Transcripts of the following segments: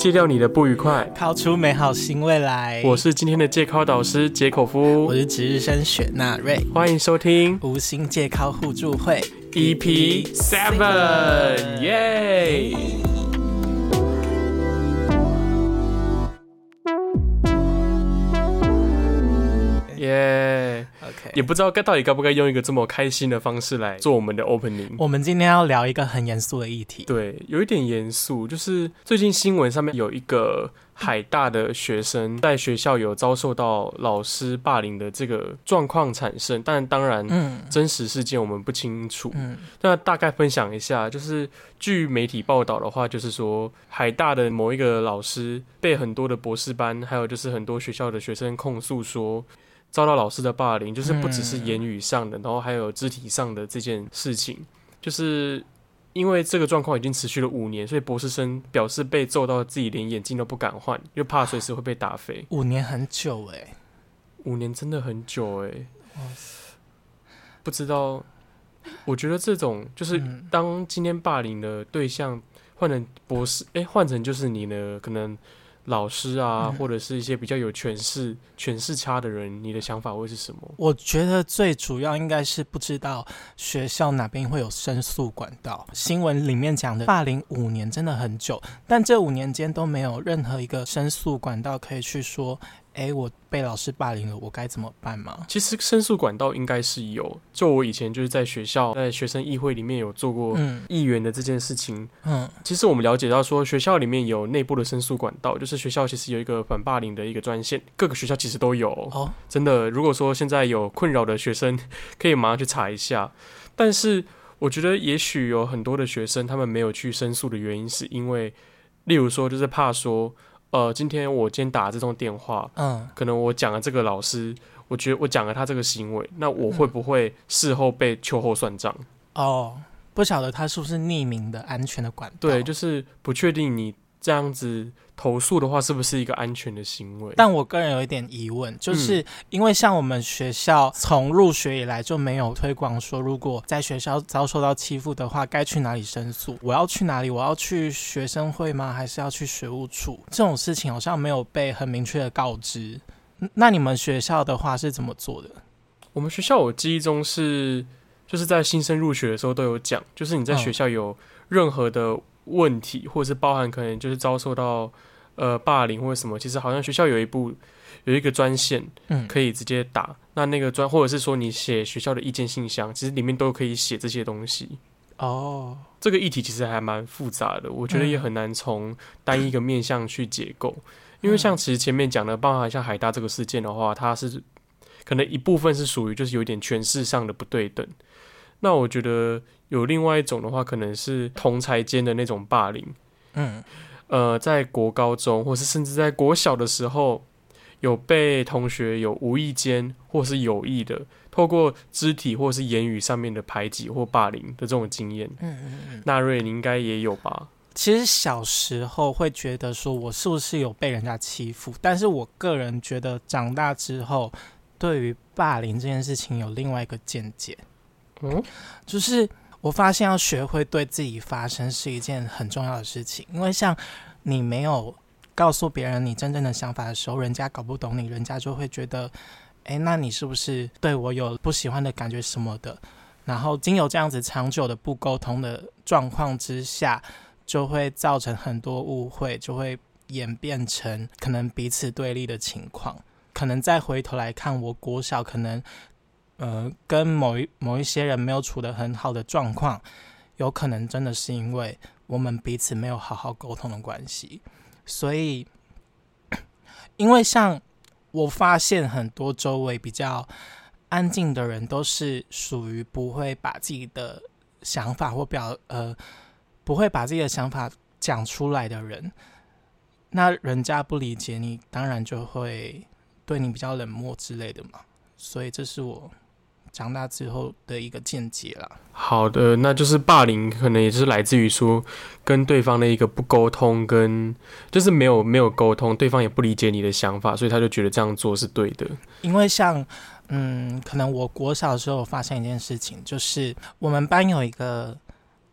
戒掉你的不愉快，靠出美好新未来。我是今天的戒考导师杰口夫，我是值日生雪纳瑞，欢迎收听无心戒考互助会。EP Seven，耶！，OK，也不知道该到底该不该用一个这么开心的方式来做我们的 opening。我们今天要聊一个很严肃的议题，对，有一点严肃，就是最近新闻上面有一个海大的学生在学校有遭受到老师霸凌的这个状况产生，但当然，嗯，真实事件我们不清楚。嗯，那大概分享一下，就是据媒体报道的话，就是说海大的某一个老师被很多的博士班，还有就是很多学校的学生控诉说。遭到老师的霸凌，就是不只是言语上的，然后还有肢体上的这件事情，就是因为这个状况已经持续了五年，所以博士生表示被揍到自己连眼镜都不敢换，又怕随时会被打飞。五年很久哎，五年真的很久哎，不知道，我觉得这种就是当今天霸凌的对象换成博士，哎，换成就是你呢，可能。老师啊，或者是一些比较有权势、权势差的人，你的想法会是什么？我觉得最主要应该是不知道学校哪边会有申诉管道。新闻里面讲的霸凌五年真的很久，但这五年间都没有任何一个申诉管道可以去说。哎，我被老师霸凌了，我该怎么办吗？其实申诉管道应该是有。就我以前就是在学校，在学生议会里面有做过议员的这件事情。嗯，其实我们了解到说，学校里面有内部的申诉管道，就是学校其实有一个反霸凌的一个专线，各个学校其实都有。哦，真的，如果说现在有困扰的学生，可以马上去查一下。但是我觉得，也许有很多的学生他们没有去申诉的原因，是因为，例如说，就是怕说。呃，今天我今天打这通电话，嗯，可能我讲了这个老师，我觉得我讲了他这个行为，那我会不会事后被秋后算账？哦，不晓得他是不是匿名的安全的管道？对，就是不确定你。这样子投诉的话，是不是一个安全的行为？但我个人有一点疑问，就是因为像我们学校从入学以来就没有推广说，如果在学校遭受到欺负的话，该去哪里申诉？我要去哪里？我要去学生会吗？还是要去学务处？这种事情好像没有被很明确的告知。那你们学校的话是怎么做的？我们学校我记忆中是，就是在新生入学的时候都有讲，就是你在学校有任何的。问题，或者是包含可能就是遭受到呃霸凌或者什么，其实好像学校有一部有一个专线，嗯，可以直接打。那那个专，或者是说你写学校的意见信箱，其实里面都可以写这些东西。哦，这个议题其实还蛮复杂的，我觉得也很难从单一个面向去解构。因为像其实前面讲的，包含像海大这个事件的话，它是可能一部分是属于就是有点权势上的不对等。那我觉得有另外一种的话，可能是同才间的那种霸凌。嗯，呃，在国高中，或是甚至在国小的时候，有被同学有无意间或是有意的，透过肢体或是言语上面的排挤或霸凌的这种经验。嗯嗯嗯，纳瑞，你应该也有吧？其实小时候会觉得说我是不是有被人家欺负，但是我个人觉得长大之后，对于霸凌这件事情有另外一个见解。嗯，就是我发现要学会对自己发声是一件很重要的事情，因为像你没有告诉别人你真正的想法的时候，人家搞不懂你，人家就会觉得，哎，那你是不是对我有不喜欢的感觉什么的？然后经有这样子长久的不沟通的状况之下，就会造成很多误会，就会演变成可能彼此对立的情况。可能再回头来看，我国小可能。呃，跟某一某一些人没有处得很好的状况，有可能真的是因为我们彼此没有好好沟通的关系。所以，因为像我发现很多周围比较安静的人，都是属于不会把自己的想法或表呃，不会把自己的想法讲出来的人。那人家不理解你，当然就会对你比较冷漠之类的嘛。所以，这是我。长大之后的一个见解了。好的，那就是霸凌，可能也是来自于说跟对方的一个不沟通，跟就是没有没有沟通，对方也不理解你的想法，所以他就觉得这样做是对的。因为像嗯，可能我国小的时候发现一件事情，就是我们班有一个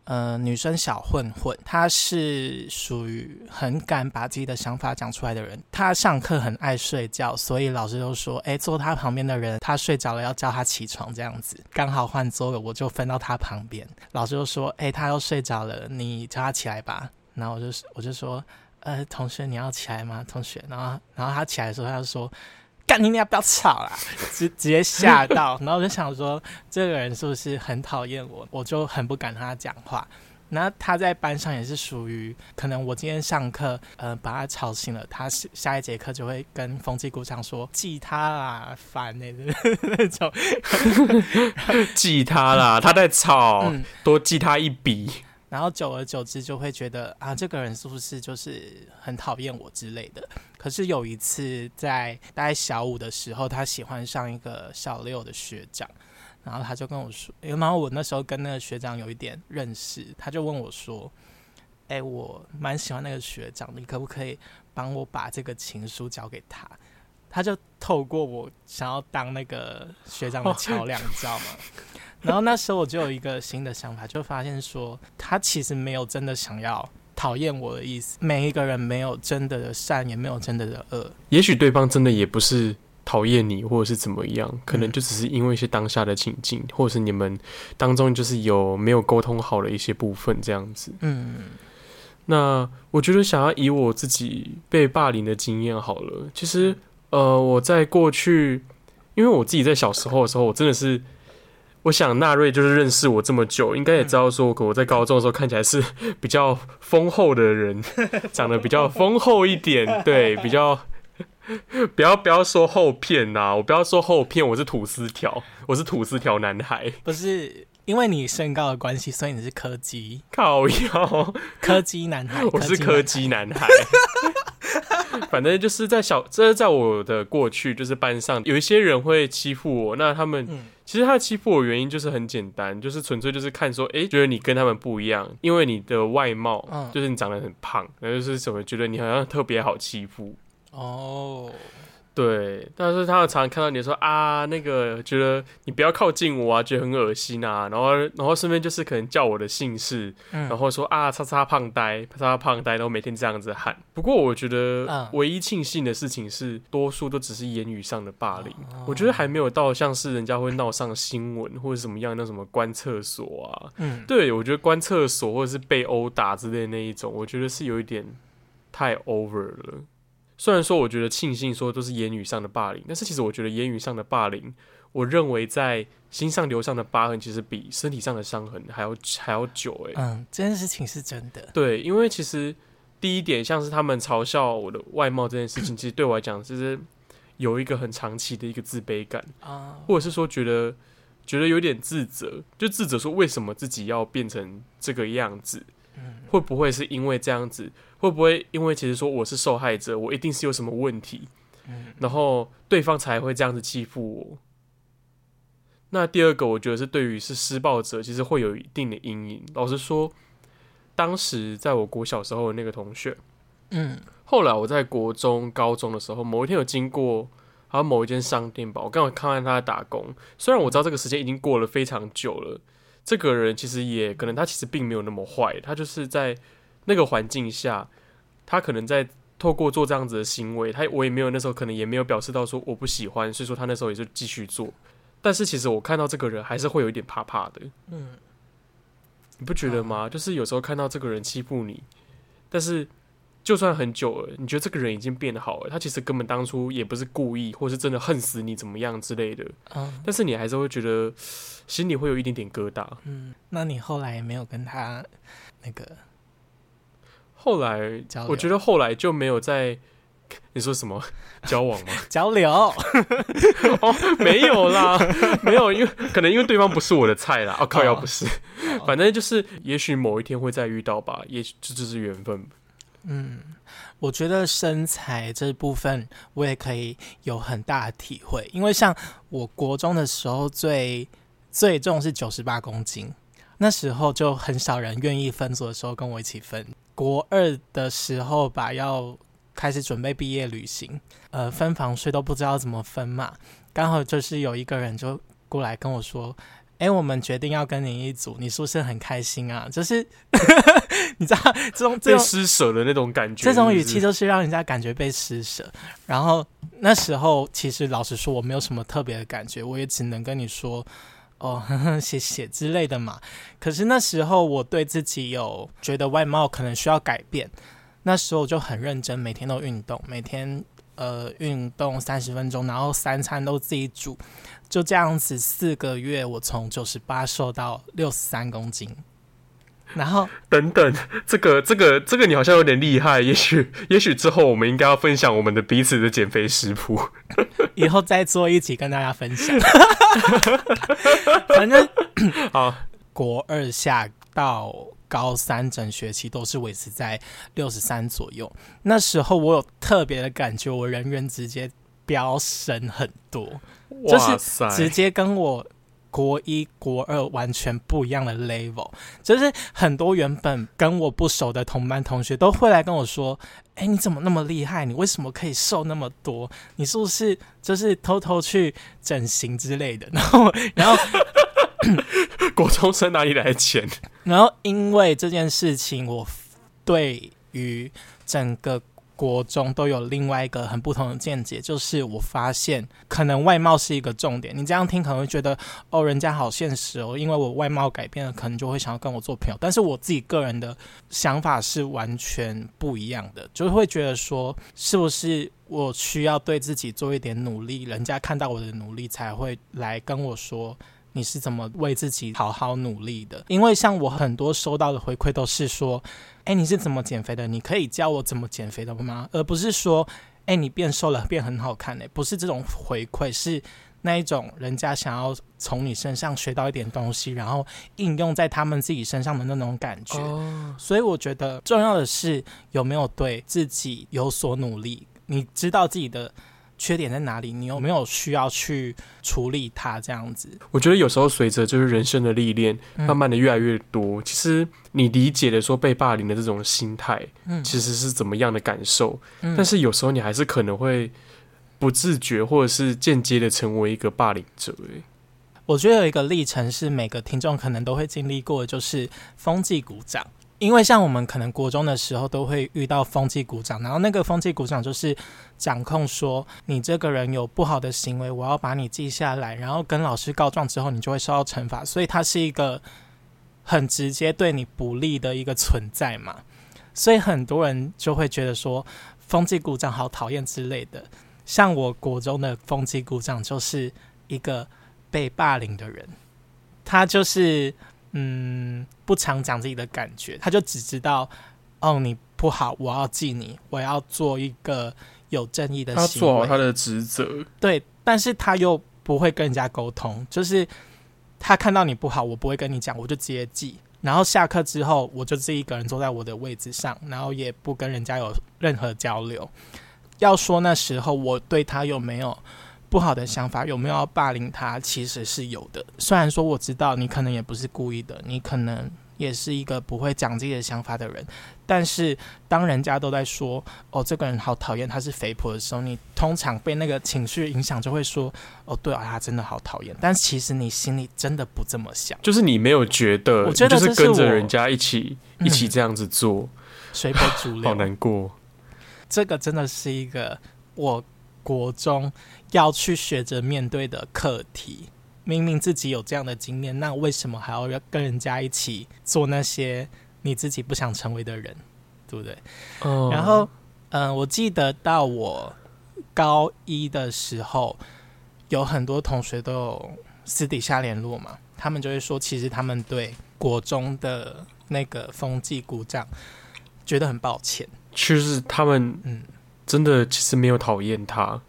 呃，女生小混混，她是属于很敢把自己的想法讲出来的人。她上课很爱睡觉，所以老师就说：“哎，坐她旁边的人，她睡着了要叫她起床。”这样子刚好换桌了，我就分到她旁边。老师就说：“哎，她要睡着了，你叫她起来吧。”然后我就我就说：“呃，同学，你要起来吗？同学。”然后然后她起来的时候，她就说。干你，你要不要吵啦？直直接吓到，然后我就想说，这个人是不是很讨厌我？我就很不敢跟他讲话。那他在班上也是属于，可能我今天上课，呃，把他吵醒了，他下一节课就会跟风纪鼓掌说记他啦，烦那那种，记他啦，他在吵，多记他一笔。然后久而久之就会觉得啊，这个人是不是就是很讨厌我之类的？可是有一次在大概小五的时候，他喜欢上一个小六的学长，然后他就跟我说，然后我那时候跟那个学长有一点认识，他就问我说：“哎，我蛮喜欢那个学长，你可不可以帮我把这个情书交给他？”他就透过我想要当那个学长的桥梁，你知道吗？然后那时候我就有一个新的想法，就发现说他其实没有真的想要讨厌我的意思。每一个人没有真的的善，也没有真的的恶。也许对方真的也不是讨厌你，或者是怎么样，可能就只是因为一些当下的情境，或者是你们当中就是有没有沟通好的一些部分这样子。嗯，那我觉得想要以我自己被霸凌的经验好了，其实呃，我在过去，因为我自己在小时候的时候，我真的是。我想纳瑞就是认识我这么久，应该也知道说，我在高中的时候看起来是比较丰厚的人，长得比较丰厚一点，对，比较不要不要说厚片呐，我不要说厚片，我是吐司条，我是吐司条男孩，不是因为你身高的关系，所以你是柯基，靠腰，柯基男孩，我是柯基男孩。反正就是在小，这是在我的过去，就是班上有一些人会欺负我。那他们其实他欺负我原因就是很简单，就是纯粹就是看说，哎，觉得你跟他们不一样，因为你的外貌，就是你长得很胖，那就是什么觉得你好像特别好欺负哦。对，但是他常常看到你说啊，那个觉得你不要靠近我啊，觉得很恶心啊，然后然后顺便就是可能叫我的姓氏，然后说啊，叉叉胖呆，叉叉胖呆，然后每天这样子喊。不过我觉得唯一庆幸的事情是，多数都只是言语上的霸凌，我觉得还没有到像是人家会闹上新闻或者什么样那什么关厕所啊，嗯，对我觉得关厕所或者是被殴打之类那一种，我觉得是有一点太 over 了。虽然说，我觉得庆幸说都是言语上的霸凌，但是其实我觉得言语上的霸凌，我认为在心上留上的疤痕，其实比身体上的伤痕还要还要久。哎，嗯，这件事情是真的。对，因为其实第一点，像是他们嘲笑我的外貌这件事情，其实对我来讲，其实有一个很长期的一个自卑感啊，或者是说觉得觉得有点自责，就自责说为什么自己要变成这个样子。会不会是因为这样子？会不会因为其实说我是受害者，我一定是有什么问题，然后对方才会这样子欺负我？那第二个，我觉得是对于是施暴者，其实会有一定的阴影。老实说，当时在我国小时候的那个同学，嗯，后来我在国中、高中的时候，某一天有经过，好像某一间商店吧，我刚好看到他在打工。虽然我知道这个时间已经过了非常久了。这个人其实也可能，他其实并没有那么坏，他就是在那个环境下，他可能在透过做这样子的行为，他我也没有那时候可能也没有表示到说我不喜欢，所以说他那时候也就继续做。但是其实我看到这个人还是会有一点怕怕的，嗯，你不觉得吗？就是有时候看到这个人欺负你，但是。就算很久了，你觉得这个人已经变好了，他其实根本当初也不是故意，或是真的恨死你怎么样之类的。嗯，但是你还是会觉得心里会有一点点疙瘩。嗯，那你后来没有跟他那个？后来，我觉得后来就没有在你说什么 交往吗？交流？哦，没有啦，没有，因为可能因为对方不是我的菜啦。哦，靠，要不是，反正就是，也许某一天会再遇到吧，也许这就是缘分。嗯，我觉得身材这部分我也可以有很大的体会，因为像我国中的时候最最重是九十八公斤，那时候就很少人愿意分组的时候跟我一起分。国二的时候吧，要开始准备毕业旅行，呃，分房睡都不知道怎么分嘛，刚好就是有一个人就过来跟我说。哎，我们决定要跟你一组，你是不是很开心啊？就是你知道这种被施舍的那种感觉，这种语气就是让人家感觉被施舍。然后那时候其实老实说，我没有什么特别的感觉，我也只能跟你说哦，谢谢之类的嘛。可是那时候我对自己有觉得外貌可能需要改变，那时候就很认真，每天都运动，每天。呃，运动三十分钟，然后三餐都自己煮，就这样子四个月，我从九十八瘦到六十三公斤。然后等等，这个这个这个你好像有点厉害，也许也许之后我们应该要分享我们的彼此的减肥食谱，以后再做一起跟大家分享。反正好，国二下到。高三整学期都是维持在六十三左右，那时候我有特别的感觉，我人缘直接飙升很多，就是直接跟我国一国二完全不一样的 level，就是很多原本跟我不熟的同班同学都会来跟我说：“哎，你怎么那么厉害？你为什么可以瘦那么多？你是不是就是偷偷去整形之类的？” 然后，然后。国中生哪里来的钱？然后因为这件事情，我对于整个国中都有另外一个很不同的见解，就是我发现可能外貌是一个重点。你这样听可能会觉得哦，人家好现实哦，因为我外貌改变了，可能就会想要跟我做朋友。但是我自己个人的想法是完全不一样的，就是会觉得说，是不是我需要对自己做一点努力，人家看到我的努力才会来跟我说。你是怎么为自己好好努力的？因为像我很多收到的回馈都是说，哎，你是怎么减肥的？你可以教我怎么减肥的吗？而不是说，哎，你变瘦了，变很好看呢？不是这种回馈，是那一种人家想要从你身上学到一点东西，然后应用在他们自己身上的那种感觉。所以我觉得重要的是有没有对自己有所努力，你知道自己的。缺点在哪里？你有没有需要去处理它？这样子，我觉得有时候随着就是人生的历练，慢慢的越来越多，其实你理解的说被霸凌的这种心态，嗯，其实是怎么样的感受？但是有时候你还是可能会不自觉或者是间接的成为一个霸凌者。诶，我觉得有一个历程是每个听众可能都会经历过，就是风纪鼓掌。因为像我们可能国中的时候都会遇到风气鼓掌，然后那个风气鼓掌就是掌控说你这个人有不好的行为，我要把你记下来，然后跟老师告状之后，你就会受到惩罚。所以他是一个很直接对你不利的一个存在嘛。所以很多人就会觉得说风气鼓掌好讨厌之类的。像我国中的风气鼓掌就是一个被霸凌的人，他就是。嗯，不常讲自己的感觉，他就只知道，哦，你不好，我要记你，我要做一个有正义的行为，他做好他的职责。对，但是他又不会跟人家沟通，就是他看到你不好，我不会跟你讲，我就直接记，然后下课之后，我就自己一个人坐在我的位置上，然后也不跟人家有任何交流。要说那时候我对他有没有？不好的想法有没有要霸凌他？其实是有的。虽然说我知道你可能也不是故意的，你可能也是一个不会讲自己的想法的人。但是当人家都在说“哦，这个人好讨厌，他是肥婆”的时候，你通常被那个情绪影响，就会说“哦，对啊，他真的好讨厌。”但其实你心里真的不这么想，就是你没有觉得，我觉得是跟着人家一起一起这样子做，随波逐流，好难过。这个真的是一个我国中。要去学着面对的课题，明明自己有这样的经验，那为什么还要要跟人家一起做那些你自己不想成为的人，对不对？哦。然后，嗯，我记得到我高一的时候，有很多同学都有私底下联络嘛，他们就会说，其实他们对国中的那个风纪鼓掌觉得很抱歉，其实他们嗯，真的其实没有讨厌他，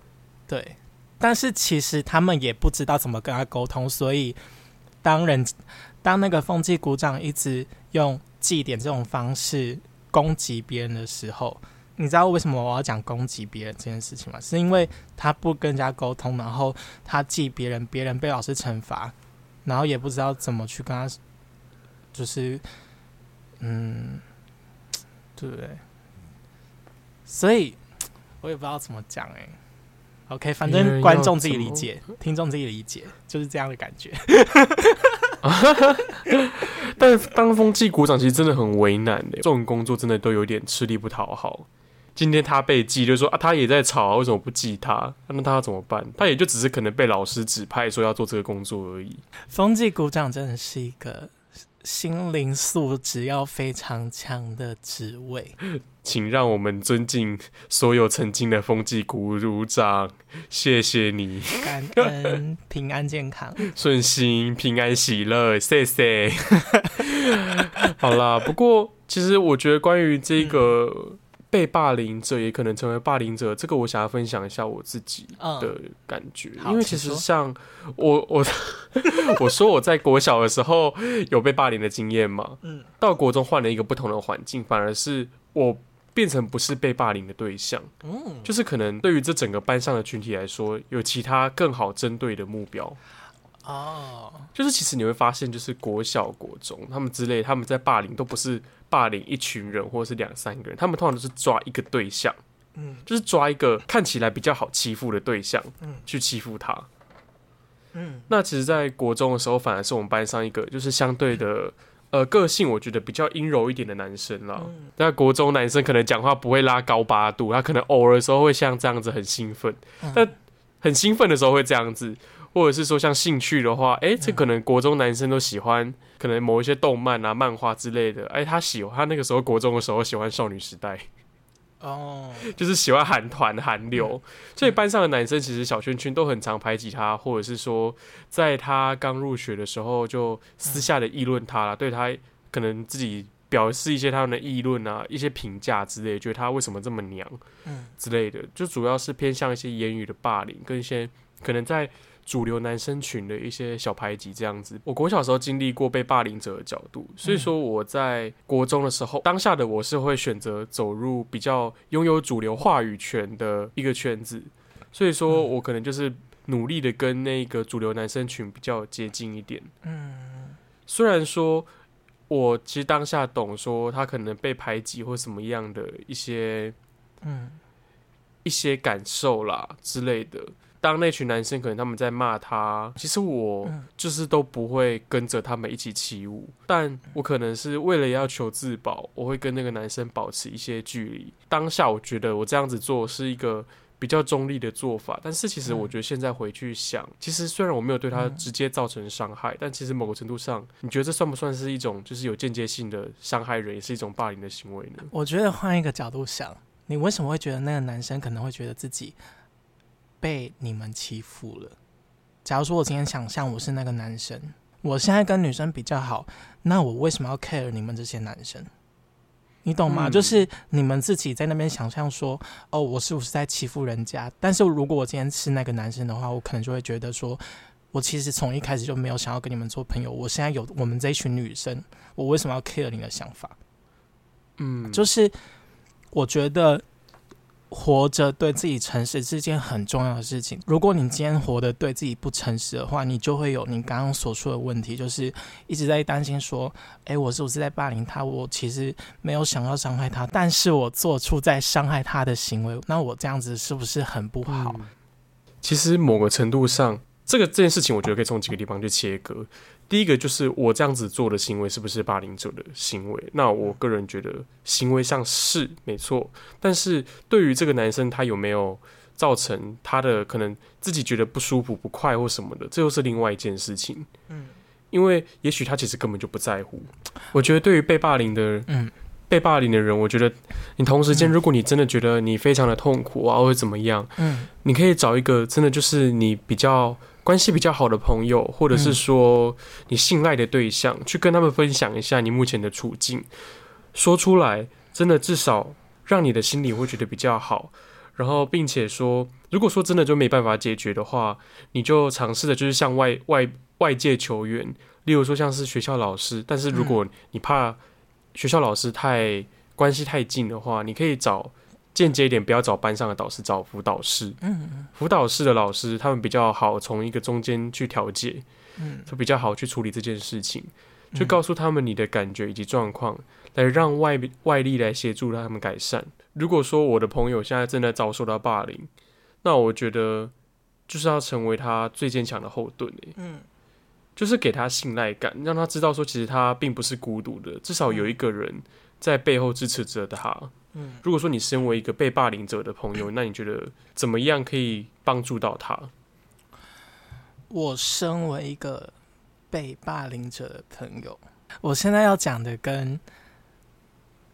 对。但是其实他们也不知道怎么跟他沟通，所以当人当那个风纪股长一直用祭点这种方式攻击别人的时候，你知道为什么我要讲攻击别人这件事情吗？是因为他不跟人家沟通，然后他记别人，别人被老师惩罚，然后也不知道怎么去跟他，就是嗯，对？所以我也不知道怎么讲哎。OK，反正观众自己理解，听众自己理解，就是这样的感觉。但当风纪股长其实真的很为难的，这种工作真的都有点吃力不讨好。今天他被记，就说啊，他也在吵，为什么不记他？那他要怎么办？他也就只是可能被老师指派说要做这个工作而已。风纪股长真的是一个心灵素质要非常强的职位，请让我们尊敬所有曾经的风纪股长，谢谢你，感恩平安健康、顺心、平安喜乐，谢谢。好啦，不过其实我觉得关于这个。被霸凌者也可能成为霸凌者，这个我想要分享一下我自己的感觉，因为其实像我我 我说我在国小的时候有被霸凌的经验嘛，嗯，到国中换了一个不同的环境，反而是我变成不是被霸凌的对象，嗯，就是可能对于这整个班上的群体来说，有其他更好针对的目标。哦，就是其实你会发现，就是国小、国中他们之类，他们在霸凌都不是霸凌一群人或者是两三个人，他们通常都是抓一个对象，嗯，就是抓一个看起来比较好欺负的对象，嗯，去欺负他。嗯，那其实，在国中的时候，反而是我们班上一个就是相对的，呃，个性我觉得比较阴柔一点的男生啦。在国中男生可能讲话不会拉高八度，他可能偶尔的时候会像这样子很兴奋，但很兴奋的时候会这样子。或者是说像兴趣的话，哎，这可能国中男生都喜欢，可能某一些动漫啊、漫画之类的。哎，他喜欢他那个时候国中的时候喜欢少女时代，哦，就是喜欢韩团韩流，所以班上的男生其实小圈圈都很常排挤他，或者是说在他刚入学的时候就私下的议论他了，对他可能自己表示一些他们的议论啊、一些评价之类，觉得他为什么这么娘，嗯。之类的，就主要是偏向一些言语的霸凌，跟一些可能在。主流男生群的一些小排挤这样子，我国小时候经历过被霸凌者的角度，所以说我在国中的时候，当下的我是会选择走入比较拥有主流话语权的一个圈子，所以说我可能就是努力的跟那个主流男生群比较接近一点。嗯，虽然说我其实当下懂说他可能被排挤或什么样的一些，嗯，一些感受啦之类的。当那群男生可能他们在骂他，其实我就是都不会跟着他们一起起舞，但我可能是为了要求自保，我会跟那个男生保持一些距离。当下我觉得我这样子做是一个比较中立的做法，但是其实我觉得现在回去想，其实虽然我没有对他直接造成伤害，但其实某个程度上，你觉得这算不算是一种就是有间接性的伤害人，也是一种霸凌的行为呢？我觉得换一个角度想，你为什么会觉得那个男生可能会觉得自己？被你们欺负了。假如说我今天想象我是那个男生，我现在跟女生比较好，那我为什么要 care 你们这些男生？你懂吗？就是你们自己在那边想象说，哦，我是不是在欺负人家？但是如果我今天是那个男生的话，我可能就会觉得说，我其实从一开始就没有想要跟你们做朋友。我现在有我们这一群女生，我为什么要 care 你的想法？嗯，就是我觉得。活着对自己诚实是件很重要的事情。如果你今天活得对自己不诚实的话，你就会有你刚刚所说的问题，就是一直在担心说：“哎，我是不是在霸凌他？我其实没有想要伤害他，但是我做出在伤害他的行为，那我这样子是不是很不好？”其实某个程度上，这个这件事情，我觉得可以从几个地方去切割。第一个就是我这样子做的行为是不是霸凌者的行为？那我个人觉得行为上是没错，但是对于这个男生他有没有造成他的可能自己觉得不舒服、不快或什么的，这又是另外一件事情。嗯，因为也许他其实根本就不在乎。我觉得对于被霸凌的，嗯，被霸凌的人，我觉得你同时间，如果你真的觉得你非常的痛苦啊，或者怎么样，嗯，你可以找一个真的就是你比较。关系比较好的朋友，或者是说你信赖的对象，去跟他们分享一下你目前的处境，说出来，真的至少让你的心里会觉得比较好。然后，并且说，如果说真的就没办法解决的话，你就尝试的就是向外外外界求援，例如说像是学校老师。但是如果你怕学校老师太关系太近的话，你可以找。间接一点，不要找班上的导师，找辅导室。嗯，辅导室的老师他们比较好，从一个中间去调解，嗯，就比较好去处理这件事情，就告诉他们你的感觉以及状况，来让外外力来协助他们改善。如果说我的朋友现在正在遭受到霸凌，那我觉得就是要成为他最坚强的后盾。嗯，就是给他信赖感，让他知道说其实他并不是孤独的，至少有一个人在背后支持着他。嗯，如果说你身为一个被霸凌者的朋友，那你觉得怎么样可以帮助到他？我身为一个被霸凌者的朋友，我现在要讲的跟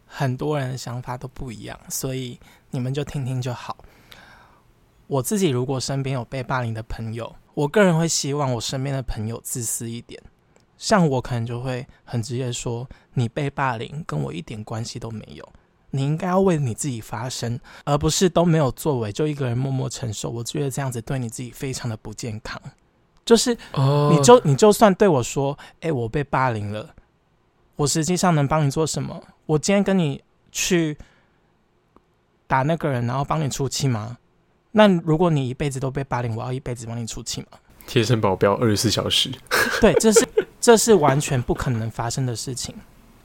很多人的想法都不一样，所以你们就听听就好。我自己如果身边有被霸凌的朋友，我个人会希望我身边的朋友自私一点。像我可能就会很直接说：“你被霸凌跟我一点关系都没有，你应该要为你自己发声，而不是都没有作为就一个人默默承受。”我觉得这样子对你自己非常的不健康。就是，你就你就算对我说：“哎，我被霸凌了，我实际上能帮你做什么？我今天跟你去打那个人，然后帮你出气吗？那如果你一辈子都被霸凌，我要一辈子帮你出气吗？”贴身保镖二十四小时，对，这是这是完全不可能发生的事情。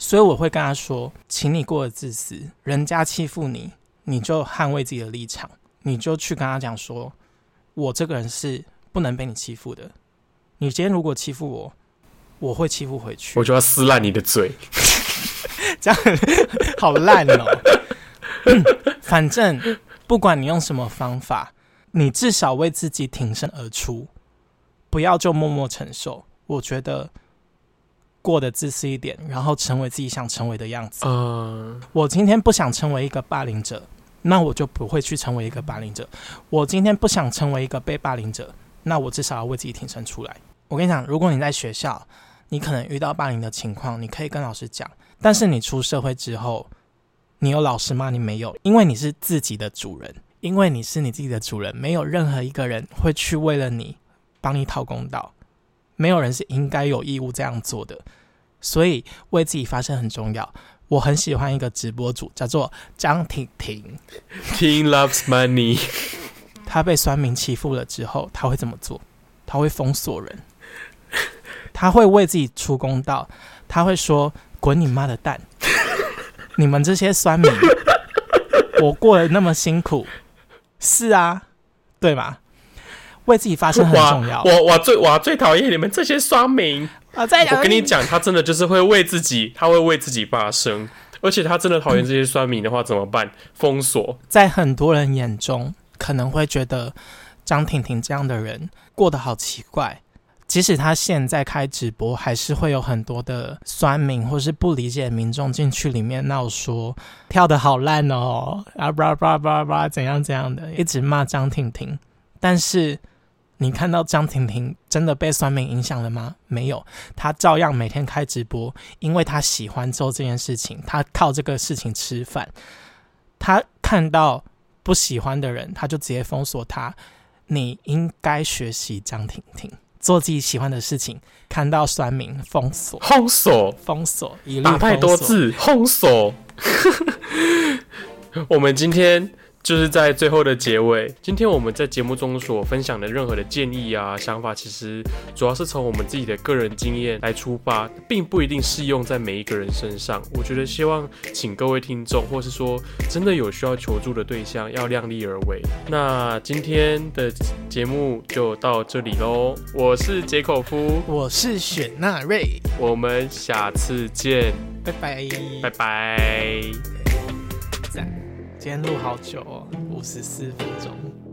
所以我会跟他说：“请你过得自私，人家欺负你，你就捍卫自己的立场，你就去跟他讲说，我这个人是。”不能被你欺负的。你今天如果欺负我，我会欺负回去。我就要撕烂你的嘴，这样好烂哦。反正不管你用什么方法，你至少为自己挺身而出，不要就默默承受。我觉得过得自私一点，然后成为自己想成为的样子。嗯，我今天不想成为一个霸凌者，那我就不会去成为一个霸凌者。我今天不想成为一个被霸凌者。那我至少要为自己挺身出来。我跟你讲，如果你在学校，你可能遇到霸凌的情况，你可以跟老师讲。但是你出社会之后，你有老师吗？你没有，因为你是自己的主人，因为你是你自己的主人，没有任何一个人会去为了你帮你讨公道，没有人是应该有义务这样做的。所以为自己发声很重要。我很喜欢一个直播主，叫做张婷婷。King loves money。他被酸民欺负了之后，他会怎么做？他会封锁人，他会为自己出公道，他会说：“滚你妈的蛋！你们这些酸民，我过得那么辛苦，是啊，对吧？为自己发声很重要。我我最我最讨厌你们这些酸民。我再我跟你讲，他真的就是会为自己，他会为自己发声，而且他真的讨厌这些酸民的话，怎么办？封锁。在很多人眼中。可能会觉得张婷婷这样的人过得好奇怪，即使他现在开直播，还是会有很多的酸民或是不理解民众进去里面闹说跳的好烂哦，啊吧吧吧吧怎样怎样的，一直骂张婷婷。但是你看到张婷婷真的被酸民影响了吗？没有，她照样每天开直播，因为她喜欢做这件事情，她靠这个事情吃饭。她看到。不喜欢的人，她就直接封锁他。你应该学习张婷婷，做自己喜欢的事情。看到酸民，封锁，封锁，封锁，打太多字，封锁。我们今天。就是在最后的结尾，今天我们在节目中所分享的任何的建议啊、想法，其实主要是从我们自己的个人经验来出发，并不一定适用在每一个人身上。我觉得希望请各位听众，或是说真的有需要求助的对象，要量力而为。那今天的节目就到这里喽，我是杰口夫，我是雪纳瑞，我们下次见，拜拜，拜拜。今天录好久哦，五十四分钟。